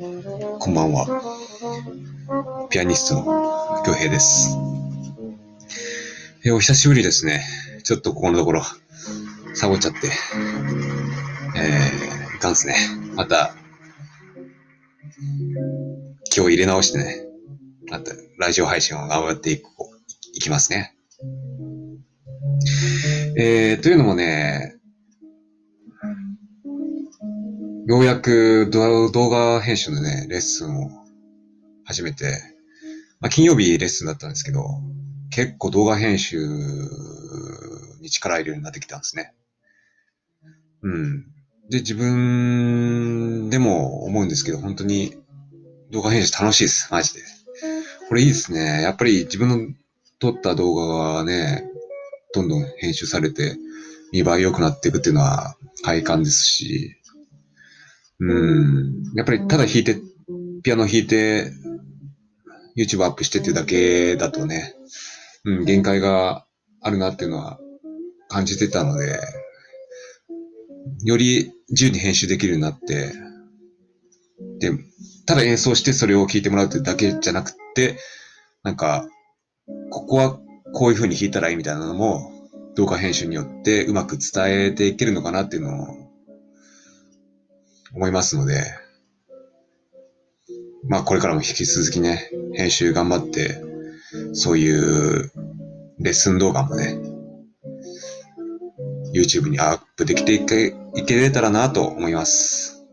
こんばんは。ピアニストの京平です。えお久しぶりですね。ちょっとここのところ、サボっちゃって。えー、いかんすね。また、今日入れ直してね。また、ラジオ配信を頑張っていこう、いきますね。えー、というのもね、ようやく動画編集のね、レッスンを始めて、まあ、金曜日レッスンだったんですけど、結構動画編集に力入れるようになってきたんですね。うん。で、自分でも思うんですけど、本当に動画編集楽しいです。マジで。これいいですね。やっぱり自分の撮った動画がね、どんどん編集されて見栄え良くなっていくっていうのは快感ですし、うん。やっぱりただ弾いて、ピアノ弾いて、YouTube アップしてっていうだけだとね、うん、限界があるなっていうのは感じてたので、より自由に編集できるようになって、で、ただ演奏してそれを聴いてもらうってだけじゃなくて、なんか、ここはこういう風に弾いたらいいみたいなのも、動画編集によってうまく伝えていけるのかなっていうのを思いますので、まあこれからも引き続きね、編集頑張って、そういうレッスン動画もね、YouTube にアップできていけいけれたらなと思います。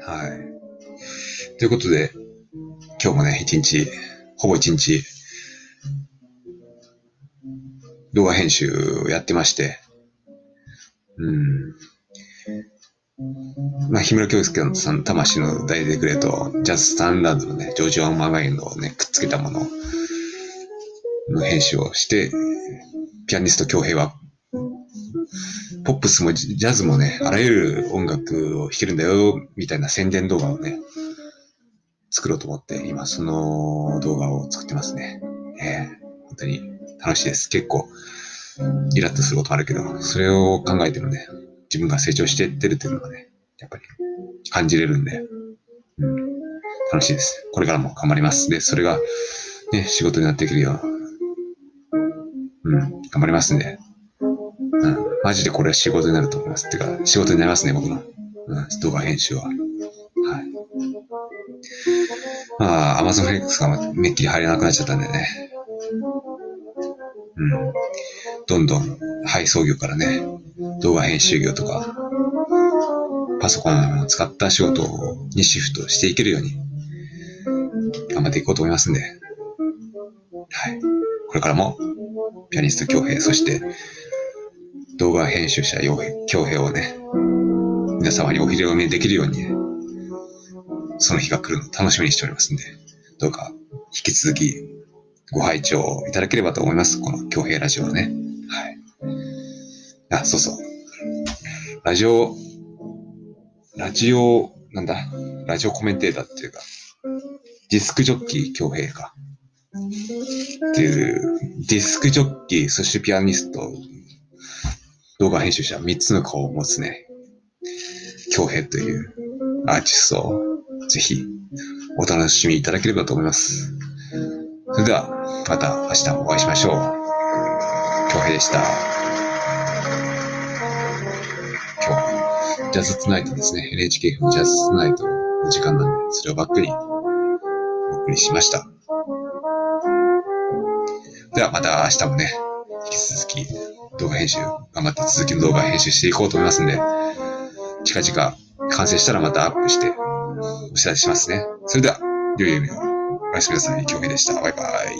はい。ということで、今日もね、一日、ほぼ一日、動画編集をやってまして、うん。まあ、氷室京介さん魂の大デクレと、ジャズスタンダードのね、ジョージ・オン・マガインのね、くっつけたものの編集をして、ピアニスト京平は、ポップスもジャズもね、あらゆる音楽を弾けるんだよ、みたいな宣伝動画をね、作ろうと思って、今その動画を作ってますね。ええ本当に楽しいです。結構、イラッとすることあるけど、それを考えてもね、自分が成長していってるっていうのがね、やっぱり感じれるんで、うん、楽しいです。これからも頑張ります。で、それが、ね、仕事になっていけるよう、うん、頑張りますんで、うん、マジでこれは仕事になると思います。てか、仕事になりますね、僕の、うん、動画編集は。はい。まあ、Amazon フレックスがめっきり入れなくなっちゃったんでね。うん。どんどん配送業からね、動画編集業とか、パソコンを使った仕事にシフトしていけるように、頑張っていこうと思いますんで、はい。これからも、ピアニスト京平、そして、動画編集者洋平をね、皆様にお披露目できるようにね、その日が来るの楽しみにしておりますんで、どうか引き続きご拝聴いただければと思います。この京平ラジオをね。はい。あ、そうそう。ラジオ、ラジオ、なんだ、ラジオコメンテーターっていうか、ディスクジョッキー京平か。っていう、ディスクジョッキー、そしてピアニスト、動画編集者、3つの顔を持つね、京平というアーティストをぜひお楽しみいただければと思います。それでは、また明日お会いしましょう。京平でした。ジャズツナイトですね。NHK のジャズツナイトの時間なんで、それをバックにお送りしました。ではまた明日もね、引き続き動画編集、頑張って続きの動画編集していこうと思いますんで、近々完成したらまたアップしてお知らせしますね。それでは、良い夢を。おやすみなさい。京平でした。バイバイ。